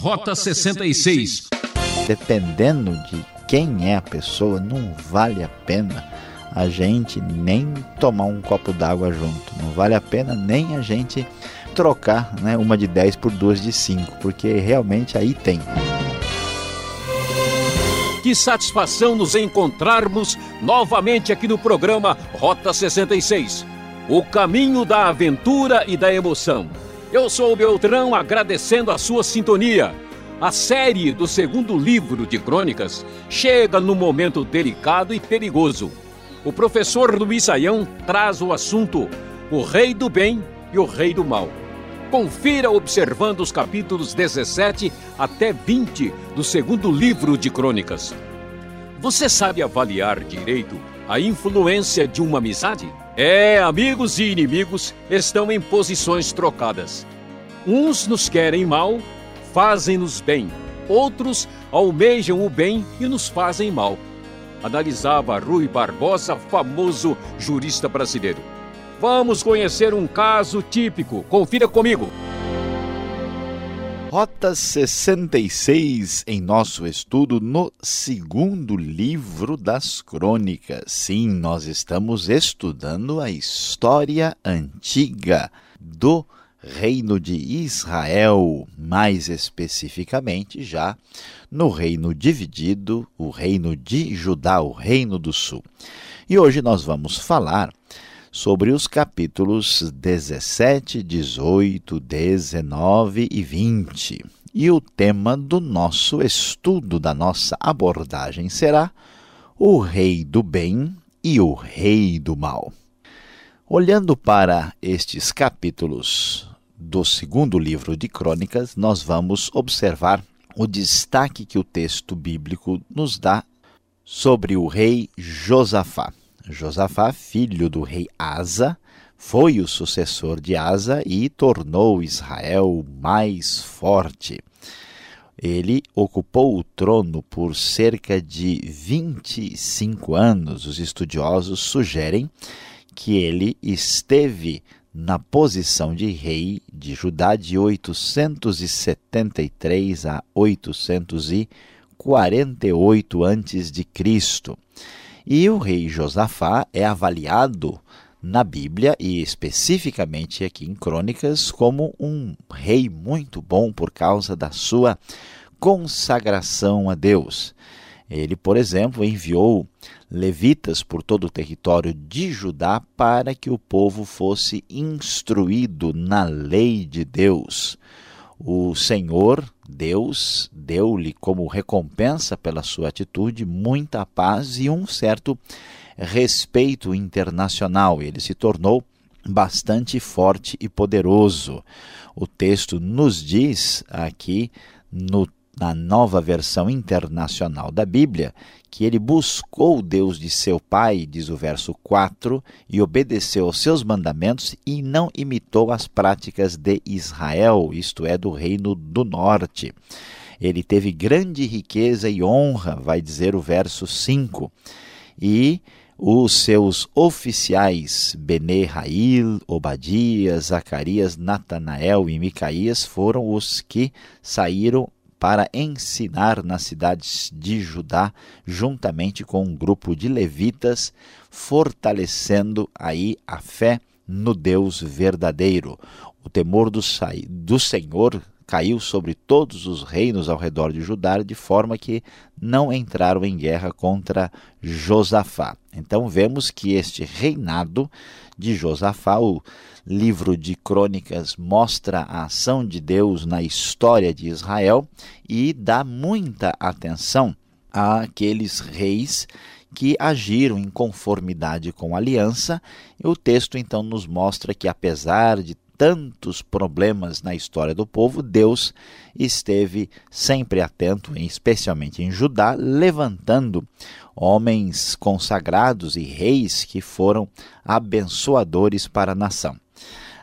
Rota 66. Dependendo de quem é a pessoa, não vale a pena a gente nem tomar um copo d'água junto. Não vale a pena nem a gente trocar né, uma de 10 por duas de 5, porque realmente aí tem. Que satisfação nos encontrarmos novamente aqui no programa Rota 66 o caminho da aventura e da emoção. Eu sou o Beltrão agradecendo a sua sintonia. A série do segundo livro de crônicas chega num momento delicado e perigoso. O professor Luiz Saião traz o assunto O Rei do Bem e o Rei do Mal. Confira observando os capítulos 17 até 20 do segundo livro de crônicas. Você sabe avaliar direito a influência de uma amizade? É, amigos e inimigos estão em posições trocadas. Uns nos querem mal, fazem-nos bem. Outros almejam o bem e nos fazem mal. Analisava Rui Barbosa, famoso jurista brasileiro. Vamos conhecer um caso típico. Confira comigo. Rota 66 em nosso estudo no segundo livro das Crônicas. Sim, nós estamos estudando a história antiga do Reino de Israel, mais especificamente já no reino dividido, o reino de Judá, o reino do sul. E hoje nós vamos falar sobre os capítulos 17, 18, 19 e 20. E o tema do nosso estudo, da nossa abordagem, será o Rei do Bem e o Rei do Mal. Olhando para estes capítulos do segundo livro de Crônicas, nós vamos observar o destaque que o texto bíblico nos dá sobre o rei Josafá. Josafá, filho do rei Asa, foi o sucessor de Asa e tornou Israel mais forte. Ele ocupou o trono por cerca de 25 anos. Os estudiosos sugerem que ele esteve na posição de rei de Judá de 873 a 848 a.C. E o rei Josafá é avaliado na Bíblia e especificamente aqui em Crônicas como um rei muito bom por causa da sua consagração a Deus. Ele, por exemplo, enviou levitas por todo o território de Judá para que o povo fosse instruído na lei de Deus. O Senhor Deus deu-lhe como recompensa pela sua atitude muita paz e um certo respeito internacional. Ele se tornou bastante forte e poderoso. O texto nos diz aqui no na nova versão internacional da Bíblia, que ele buscou o Deus de seu pai, diz o verso 4, e obedeceu aos seus mandamentos e não imitou as práticas de Israel, isto é, do reino do norte. Ele teve grande riqueza e honra, vai dizer o verso 5. E os seus oficiais Bene Rail, Obadias, Zacarias, Natanael e Micaías foram os que saíram para ensinar nas cidades de Judá, juntamente com um grupo de levitas, fortalecendo aí a fé no Deus verdadeiro. O temor do, do Senhor caiu sobre todos os reinos ao redor de Judá, de forma que não entraram em guerra contra Josafá. Então vemos que este reinado de Josafá, o livro de Crônicas mostra a ação de Deus na história de Israel e dá muita atenção àqueles reis que agiram em conformidade com a aliança. E o texto então nos mostra que, apesar de tantos problemas na história do povo, Deus esteve sempre atento, especialmente em Judá, levantando homens consagrados e reis que foram abençoadores para a nação.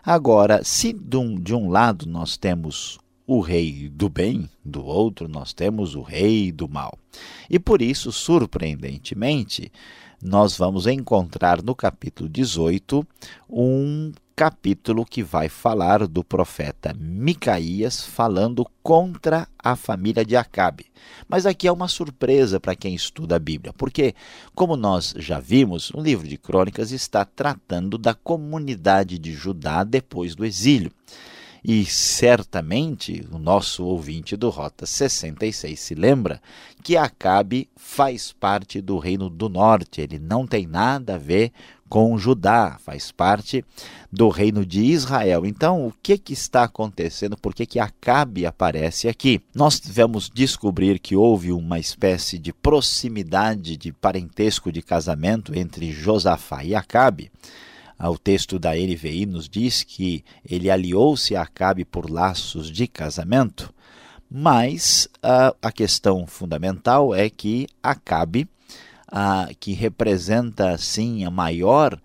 Agora, se de um, de um lado nós temos o rei do bem, do outro nós temos o rei do mal. E por isso, surpreendentemente, nós vamos encontrar no capítulo 18 um capítulo que vai falar do profeta Micaías falando contra a família de Acabe. Mas aqui é uma surpresa para quem estuda a Bíblia, porque, como nós já vimos, o livro de Crônicas está tratando da comunidade de Judá depois do exílio. E certamente o nosso ouvinte do Rota 66 se lembra que Acabe faz parte do Reino do Norte, ele não tem nada a ver com Judá, faz parte do reino de Israel. Então, o que, que está acontecendo? Por que, que Acabe aparece aqui? Nós vamos descobrir que houve uma espécie de proximidade, de parentesco de casamento entre Josafá e Acabe. Ah, o texto da NVI nos diz que ele aliou-se a Acabe por laços de casamento, mas ah, a questão fundamental é que Acabe ah, que representa, assim, a maior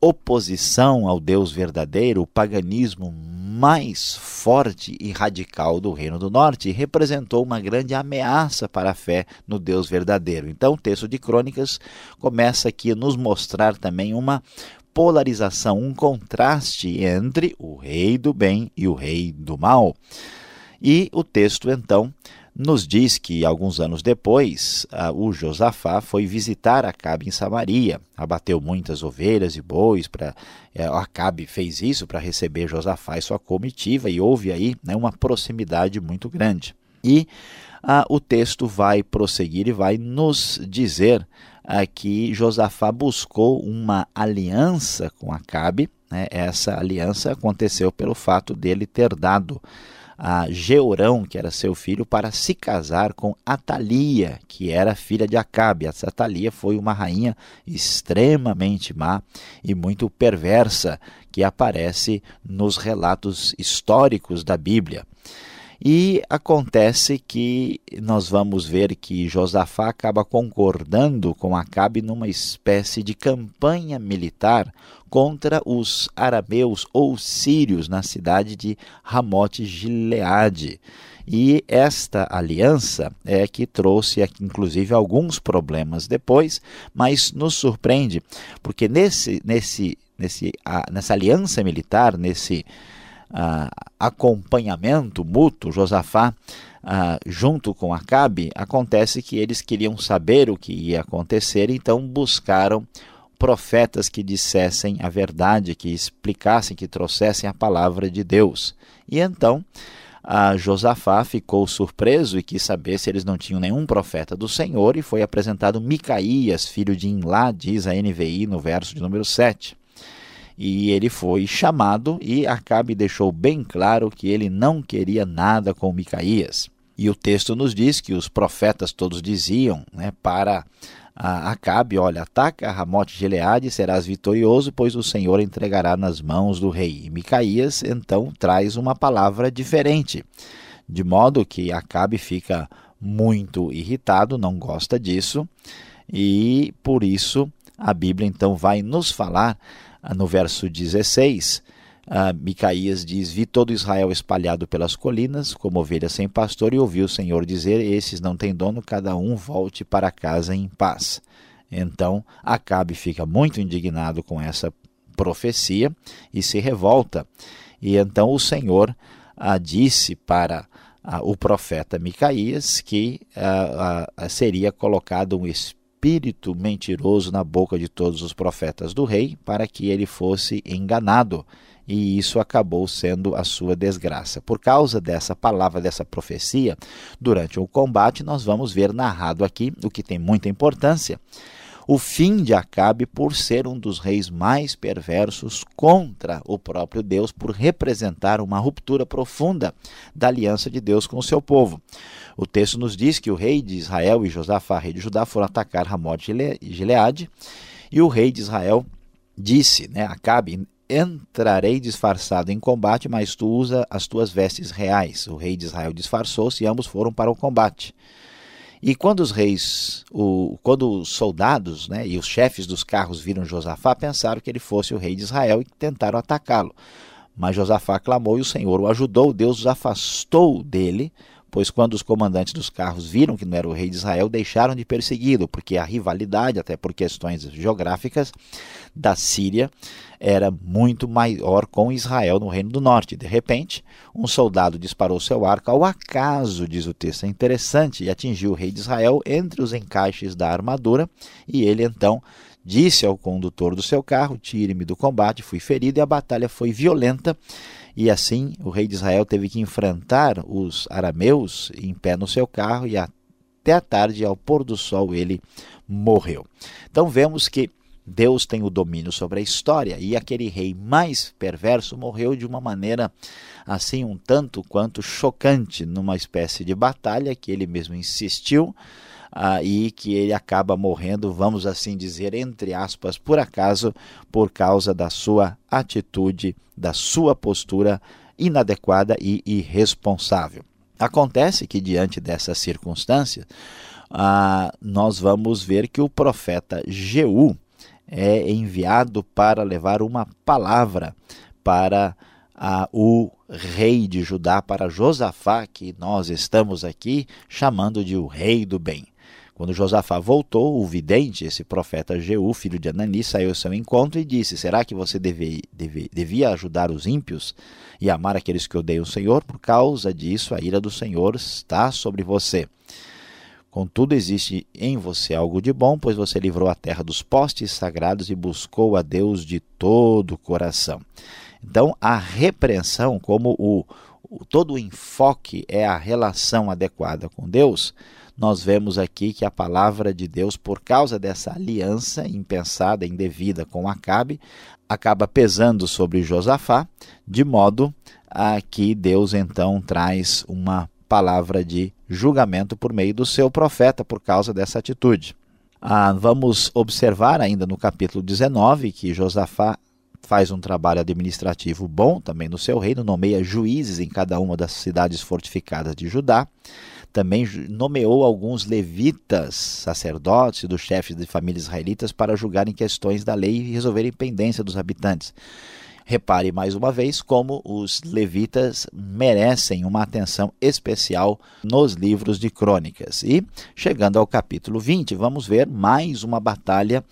oposição ao Deus verdadeiro, o paganismo mais forte e radical do Reino do Norte, representou uma grande ameaça para a fé no Deus verdadeiro. Então, o texto de Crônicas começa aqui a nos mostrar também uma polarização, um contraste entre o rei do bem e o rei do mal. E o texto, então, nos diz que alguns anos depois, o Josafá foi visitar Acabe em Samaria, abateu muitas ovelhas e bois, para é, Acabe fez isso para receber Josafá e sua comitiva, e houve aí né, uma proximidade muito grande. E o texto vai prosseguir e vai nos dizer que Josafá buscou uma aliança com Acabe, né, essa aliança aconteceu pelo fato dele ter dado a Georão, que era seu filho, para se casar com Atalia, que era filha de Acabe. Essa Atalia foi uma rainha extremamente má e muito perversa, que aparece nos relatos históricos da Bíblia. E acontece que nós vamos ver que Josafá acaba concordando com Acabe numa espécie de campanha militar contra os arameus ou sírios na cidade de Ramote Gileade. E esta aliança é que trouxe, inclusive, alguns problemas depois, mas nos surpreende, porque nesse, nesse, nesse, nessa aliança militar, nesse acompanhamento mútuo, Josafá, junto com Acabe, acontece que eles queriam saber o que ia acontecer, então buscaram profetas que dissessem a verdade, que explicassem, que trouxessem a palavra de Deus. E então a Josafá ficou surpreso e quis saber se eles não tinham nenhum profeta do Senhor, e foi apresentado Micaías, filho de Inlá, diz a NVI no verso de número 7 e ele foi chamado e Acabe deixou bem claro que ele não queria nada com Micaías. E o texto nos diz que os profetas todos diziam né, para Acabe, olha, ataca Ramote Gileade, serás vitorioso, pois o Senhor entregará nas mãos do rei. E Micaías então traz uma palavra diferente, de modo que Acabe fica muito irritado, não gosta disso, e por isso a Bíblia então vai nos falar no verso 16, uh, Micaías diz: Vi todo Israel espalhado pelas colinas, como ovelhas sem pastor, e ouvi o Senhor dizer: Esses não têm dono, cada um volte para casa em paz. Então Acabe fica muito indignado com essa profecia e se revolta. E então o Senhor uh, disse para o profeta Micaías que seria colocado um espírito espírito mentiroso na boca de todos os profetas do rei, para que ele fosse enganado. E isso acabou sendo a sua desgraça. Por causa dessa palavra, dessa profecia, durante o combate, nós vamos ver narrado aqui o que tem muita importância o fim de Acabe por ser um dos reis mais perversos contra o próprio Deus, por representar uma ruptura profunda da aliança de Deus com o seu povo. O texto nos diz que o rei de Israel e Josafá, rei de Judá, foram atacar Ramote e Gileade, e o rei de Israel disse, né, Acabe, entrarei disfarçado em combate, mas tu usa as tuas vestes reais. O rei de Israel disfarçou-se e ambos foram para o combate. E quando os reis, o, quando os soldados né, e os chefes dos carros viram Josafá, pensaram que ele fosse o rei de Israel e tentaram atacá-lo. Mas Josafá clamou e o Senhor o ajudou, Deus os afastou dele pois quando os comandantes dos carros viram que não era o rei de Israel, deixaram de persegui-lo, porque a rivalidade, até por questões geográficas, da Síria era muito maior com Israel no Reino do Norte. De repente, um soldado disparou seu arco ao acaso, diz o texto. É interessante, e atingiu o rei de Israel entre os encaixes da armadura, e ele então disse ao condutor do seu carro: Tire-me do combate, fui ferido, e a batalha foi violenta. E assim o rei de Israel teve que enfrentar os arameus em pé no seu carro, e até a tarde, ao pôr do sol, ele morreu. Então vemos que Deus tem o domínio sobre a história e aquele rei mais perverso morreu de uma maneira assim um tanto quanto chocante numa espécie de batalha que ele mesmo insistiu ah, e que ele acaba morrendo, vamos assim dizer, entre aspas, por acaso, por causa da sua atitude, da sua postura inadequada e irresponsável. Acontece que diante dessas circunstâncias, ah, nós vamos ver que o profeta Jeú é enviado para levar uma palavra para a, o rei de Judá, para Josafá, que nós estamos aqui chamando de o rei do bem. Quando Josafá voltou, o vidente, esse profeta Jeú, filho de Anani, saiu ao seu encontro e disse: Será que você deve, deve, devia ajudar os ímpios e amar aqueles que odeiam o Senhor? Por causa disso, a ira do Senhor está sobre você. Contudo, existe em você algo de bom, pois você livrou a terra dos postes sagrados e buscou a Deus de todo o coração. Então, a repreensão, como o, o todo o enfoque é a relação adequada com Deus, nós vemos aqui que a palavra de Deus, por causa dessa aliança impensada, indevida com Acabe, acaba pesando sobre Josafá, de modo a que Deus então traz uma palavra de julgamento por meio do seu profeta por causa dessa atitude. Ah, vamos observar ainda no capítulo 19 que Josafá faz um trabalho administrativo bom também no seu reino, nomeia juízes em cada uma das cidades fortificadas de Judá. Também nomeou alguns levitas, sacerdotes dos chefes de famílias israelitas para julgarem questões da lei e resolverem pendência dos habitantes. Repare mais uma vez como os levitas merecem uma atenção especial nos livros de crônicas. E, chegando ao capítulo 20, vamos ver mais uma batalha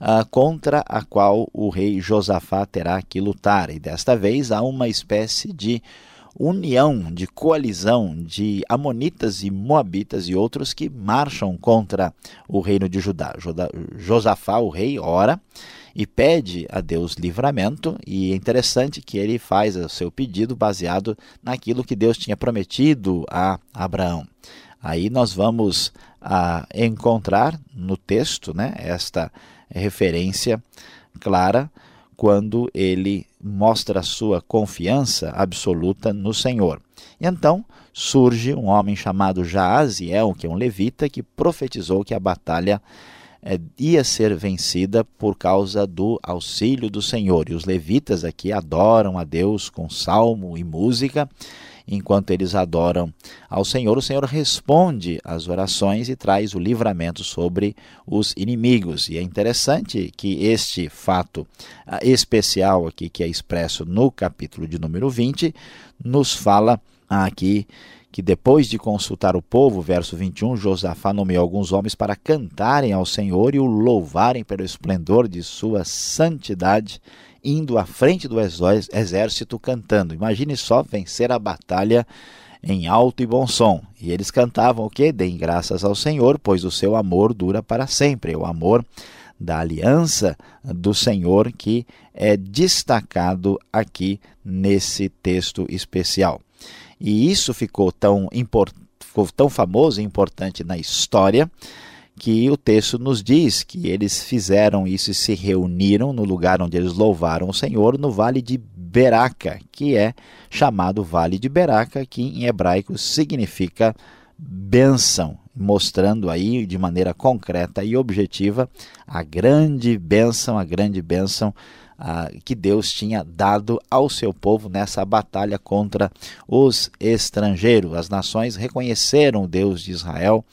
uh, contra a qual o rei Josafá terá que lutar. E desta vez há uma espécie de união, de coalizão de Amonitas e Moabitas e outros que marcham contra o reino de Judá. Josafá, o rei, ora e pede a Deus livramento, e é interessante que ele faz o seu pedido baseado naquilo que Deus tinha prometido a Abraão. Aí nós vamos a, encontrar no texto né, esta referência clara quando ele mostra sua confiança absoluta no Senhor. E então surge um homem chamado Jaaziel, que é um levita, que profetizou que a batalha é, ia ser vencida por causa do auxílio do Senhor. E os levitas aqui adoram a Deus com salmo e música. Enquanto eles adoram ao Senhor, o Senhor responde às orações e traz o livramento sobre os inimigos. E é interessante que este fato ah, especial aqui, que é expresso no capítulo de número 20, nos fala aqui que depois de consultar o povo, verso 21, Josafá nomeou alguns homens para cantarem ao Senhor e o louvarem pelo esplendor de sua santidade, indo à frente do exército cantando. Imagine só vencer a batalha em alto e bom som. E eles cantavam o que? Deem graças ao Senhor, pois o seu amor dura para sempre. O amor da aliança do Senhor que é destacado aqui nesse texto especial. E isso ficou tão, ficou tão famoso e importante na história que o texto nos diz que eles fizeram isso e se reuniram no lugar onde eles louvaram o Senhor, no vale de Beraca, que é chamado Vale de Beraca, que em hebraico significa bênção, mostrando aí de maneira concreta e objetiva a grande bênção, a grande bênção ah, que Deus tinha dado ao seu povo nessa batalha contra os estrangeiros. As nações reconheceram o Deus de Israel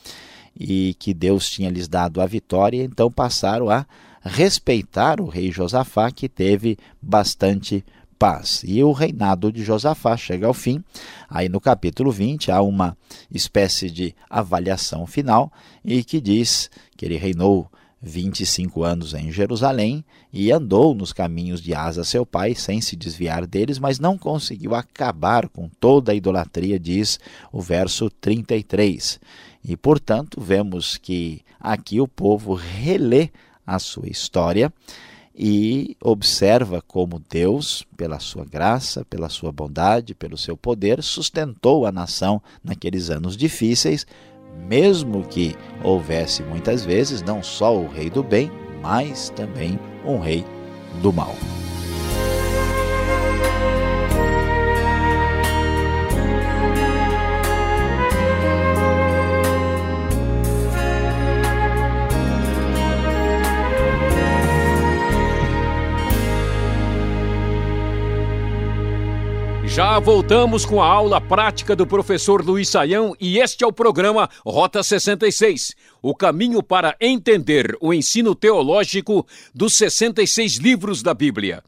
e que Deus tinha lhes dado a vitória, então passaram a respeitar o rei Josafá, que teve bastante paz. E o reinado de Josafá chega ao fim. Aí no capítulo 20 há uma espécie de avaliação final e que diz que ele reinou 25 anos em Jerusalém e andou nos caminhos de Asa, seu pai, sem se desviar deles, mas não conseguiu acabar com toda a idolatria, diz o verso 33. E, portanto, vemos que aqui o povo relê a sua história e observa como Deus, pela sua graça, pela sua bondade, pelo seu poder, sustentou a nação naqueles anos difíceis, mesmo que houvesse muitas vezes não só o rei do bem, mas também um rei do mal. Já voltamos com a aula prática do professor Luiz Saião e este é o programa Rota 66, o caminho para entender o ensino teológico dos 66 livros da Bíblia.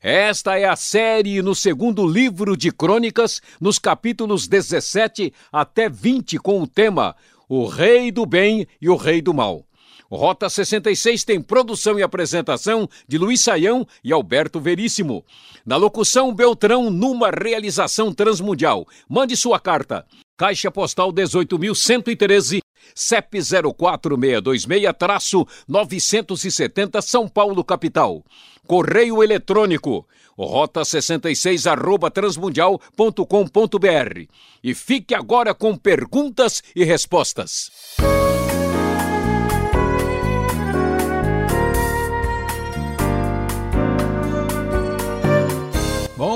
Esta é a série no segundo livro de Crônicas, nos capítulos 17 até 20, com o tema O Rei do Bem e o Rei do Mal. Rota 66 tem produção e apresentação de Luiz Saião e Alberto Veríssimo. Na locução, Beltrão, numa realização transmundial. Mande sua carta. Caixa Postal 18.113, CEP 04626-970 São Paulo, capital. Correio eletrônico, rota 66 arroba transmundial.com.br. E fique agora com perguntas e respostas.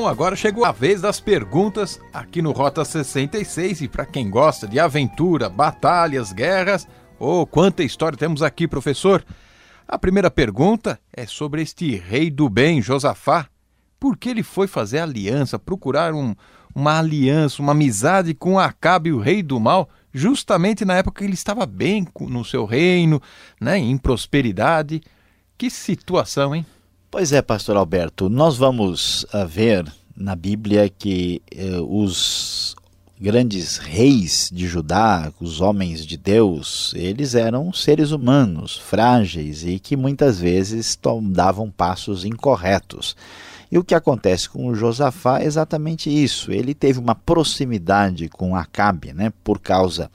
Bom, agora chegou a vez das perguntas aqui no Rota 66 e para quem gosta de aventura, batalhas, guerras, oh, quanta história temos aqui, professor. A primeira pergunta é sobre este rei do bem, Josafá. Por que ele foi fazer aliança, procurar um, uma aliança, uma amizade com Acabe, o rei do mal, justamente na época que ele estava bem no seu reino, né, em prosperidade? Que situação, hein? Pois é, pastor Alberto, nós vamos uh, ver na Bíblia que uh, os grandes reis de Judá, os homens de Deus, eles eram seres humanos, frágeis e que muitas vezes davam passos incorretos. E o que acontece com Josafá é exatamente isso. Ele teve uma proximidade com Acabe, né, por causa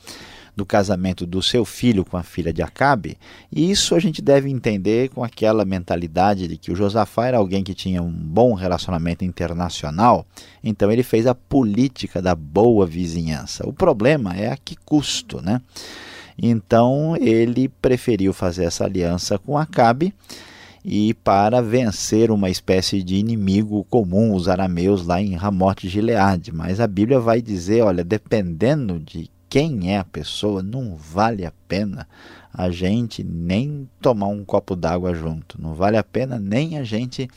do casamento do seu filho com a filha de Acabe, e isso a gente deve entender com aquela mentalidade de que o Josafá era alguém que tinha um bom relacionamento internacional, então ele fez a política da boa vizinhança. O problema é a que custo, né? Então ele preferiu fazer essa aliança com Acabe e para vencer uma espécie de inimigo comum, os arameus lá em Ramote Gileade. Mas a Bíblia vai dizer, olha, dependendo de quem é a pessoa, não vale a pena a gente nem tomar um copo d'água junto. Não vale a pena nem a gente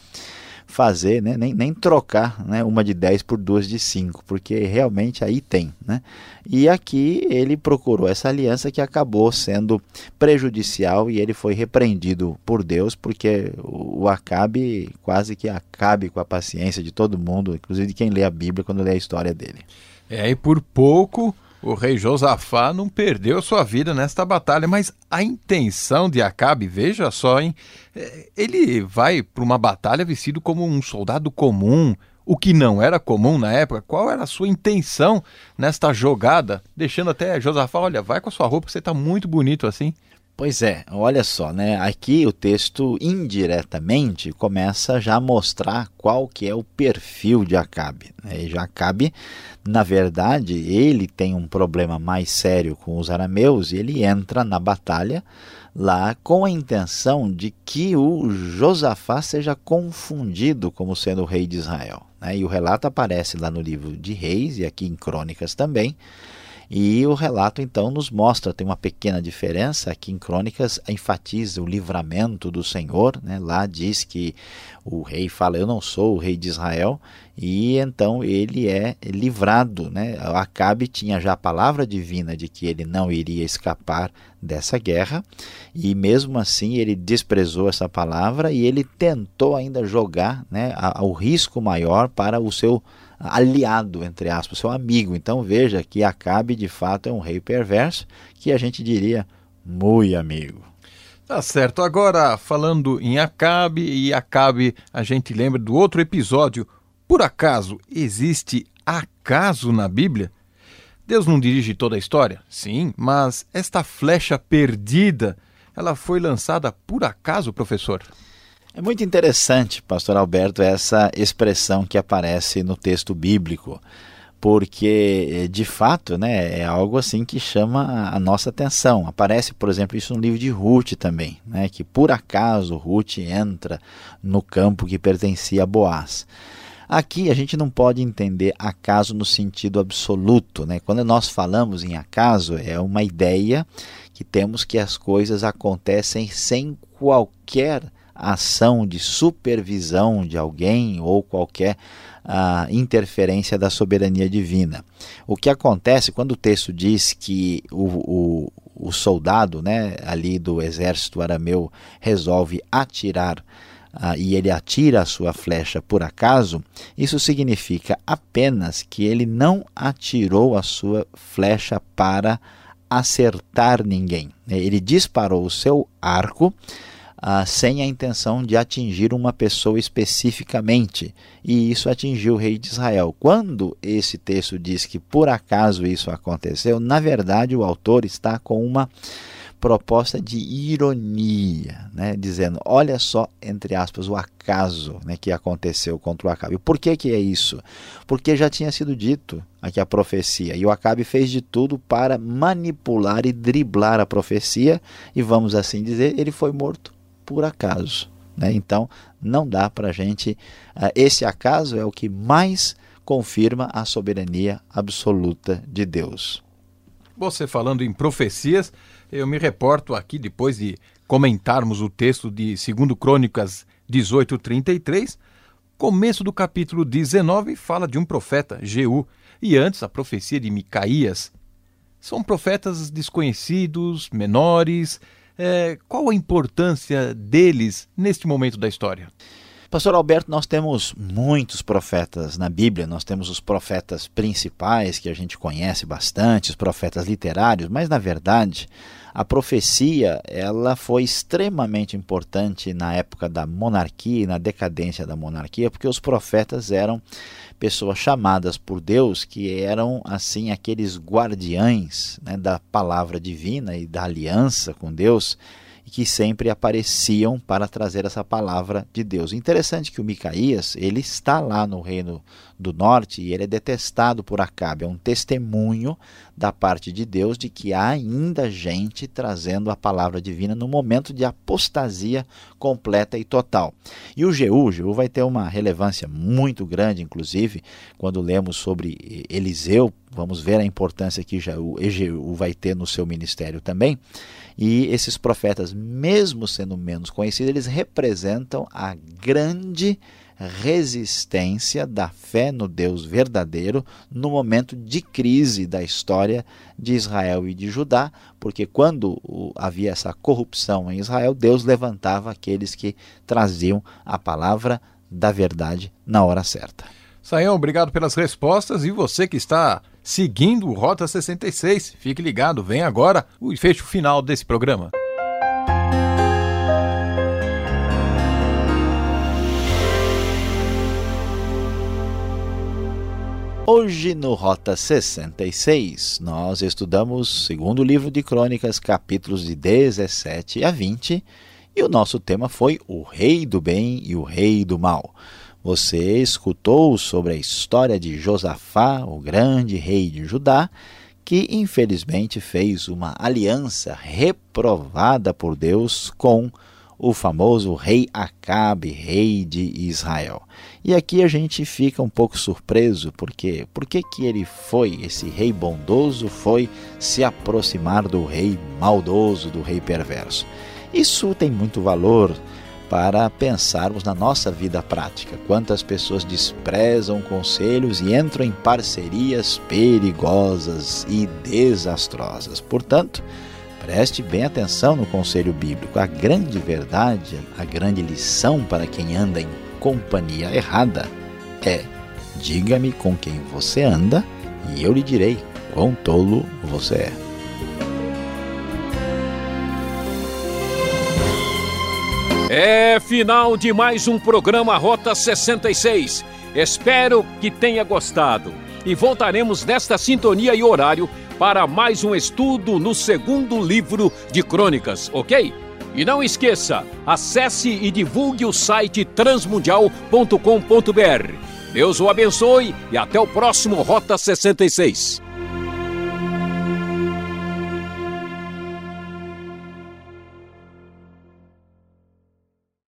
fazer, né? nem, nem trocar né? uma de 10 por duas de 5, porque realmente aí tem. Né? E aqui ele procurou essa aliança que acabou sendo prejudicial e ele foi repreendido por Deus, porque o Acabe quase que acabe com a paciência de todo mundo, inclusive de quem lê a Bíblia quando lê a história dele. É, e por pouco o rei Josafá não perdeu sua vida nesta batalha, mas a intenção de Acabe, veja só, hein? É, ele vai para uma batalha vestido como um soldado comum, o que não era comum na época. Qual era a sua intenção nesta jogada? Deixando até Josafá, olha, vai com a sua roupa, você está muito bonito assim. Pois é, olha só, né? Aqui o texto indiretamente começa já a mostrar qual que é o perfil de Acabe. Né? E já Acabe, na verdade, ele tem um problema mais sério com os arameus e ele entra na batalha lá com a intenção de que o Josafá seja confundido como sendo o rei de Israel. Né? E o relato aparece lá no livro de Reis e aqui em Crônicas também E o relato então nos mostra, tem uma pequena diferença, aqui em Crônicas enfatiza o livramento do Senhor, né? lá diz que o rei fala, eu não sou o rei de Israel, e então ele é livrado. Né? Acabe tinha já a palavra divina de que ele não iria escapar dessa guerra, e mesmo assim ele desprezou essa palavra e ele tentou ainda jogar né, o risco maior para o seu aliado, entre aspas, seu amigo. Então veja que Acabe de fato é um rei perverso que a gente diria muito amigo. Tá certo. Agora, falando em Acabe e Acabe, a gente lembra do outro episódio. Por acaso existe acaso na Bíblia? Deus não dirige toda a história? Sim, mas esta flecha perdida, ela foi lançada por acaso, professor? É muito interessante, pastor Alberto, essa expressão que aparece no texto bíblico, porque de fato, né, é algo assim que chama a nossa atenção. Aparece, por exemplo, isso no livro de Ruth também, né, que por acaso Ruth entra no campo que pertencia a Boaz. Aqui a gente não pode entender acaso no sentido absoluto. Né? Quando nós falamos em acaso, é uma ideia que temos que as coisas acontecem sem qualquer ação de supervisão de alguém ou qualquer uh, interferência da soberania divina. O que acontece quando o texto diz que o, o, o soldado né, ali do exército arameu resolve atirar ah, e ele atira a sua flecha por acaso, isso significa apenas que ele não atirou a sua flecha para acertar ninguém. Ele disparou o seu arco ah, sem a intenção de atingir uma pessoa especificamente, e isso atingiu o rei de Israel. Quando esse texto diz que por acaso isso aconteceu, na verdade o autor está com uma proposta de ironia, né? dizendo, olha só, entre aspas, o acaso né, que aconteceu contra o Acabe. Por que, que é isso? Porque já tinha sido dito aqui a profecia, e o Acabe fez de tudo para manipular e driblar a profecia, e vamos assim dizer, ele foi morto por acaso. Né? Então, não dá para a gente. Uh, esse acaso é o que mais confirma a soberania absoluta de Deus. Você falando em profecias, eu me reporto aqui, depois de comentarmos o texto de 2 Crônicas 18:33, começo do capítulo 19 fala de um profeta, Jeú, e antes a profecia de Micaías. São profetas desconhecidos, menores. É, qual a importância deles neste momento da história? Pastor Alberto, nós temos muitos profetas na Bíblia, nós temos os profetas principais que a gente conhece bastante, os profetas literários, mas na verdade a profecia ela foi extremamente importante na época da monarquia e na decadência da monarquia, porque os profetas eram pessoas chamadas por Deus que eram assim aqueles guardiães né, da palavra divina e da aliança com Deus que sempre apareciam para trazer essa palavra de Deus. Interessante que o Micaías, ele está lá no reino do norte e ele é detestado por Acabe. É um testemunho da parte de Deus de que há ainda gente trazendo a palavra divina no momento de apostasia completa e total. E o Jeú, o Jeú vai ter uma relevância muito grande, inclusive, quando lemos sobre Eliseu, vamos ver a importância que Jeú, Jeú vai ter no seu ministério também. E esses profetas, mesmo sendo menos conhecidos, eles representam a grande resistência da fé no Deus verdadeiro no momento de crise da história de Israel e de Judá, porque quando havia essa corrupção em Israel, Deus levantava aqueles que traziam a palavra da verdade na hora certa. Saião, obrigado pelas respostas e você que está seguindo o Rota 66. Fique ligado, vem agora o fecho final desse programa. Hoje no Rota 66, nós estudamos segundo livro de Crônicas, capítulos de 17 a 20, e o nosso tema foi o Rei do Bem e o Rei do Mal. Você escutou sobre a história de Josafá, o grande rei de Judá, que infelizmente fez uma aliança reprovada por Deus com o famoso rei Acabe, rei de Israel. E aqui a gente fica um pouco surpreso, porque por que que ele foi, esse rei bondoso, foi se aproximar do rei maldoso, do rei perverso? Isso tem muito valor para pensarmos na nossa vida prática. Quantas pessoas desprezam conselhos e entram em parcerias perigosas e desastrosas. Portanto, preste bem atenção no conselho bíblico. A grande verdade, a grande lição para quem anda em companhia errada é: diga-me com quem você anda e eu lhe direi quão tolo você é. É final de mais um programa Rota 66. Espero que tenha gostado. E voltaremos nesta sintonia e horário para mais um estudo no segundo livro de crônicas, ok? E não esqueça, acesse e divulgue o site transmundial.com.br. Deus o abençoe e até o próximo Rota 66.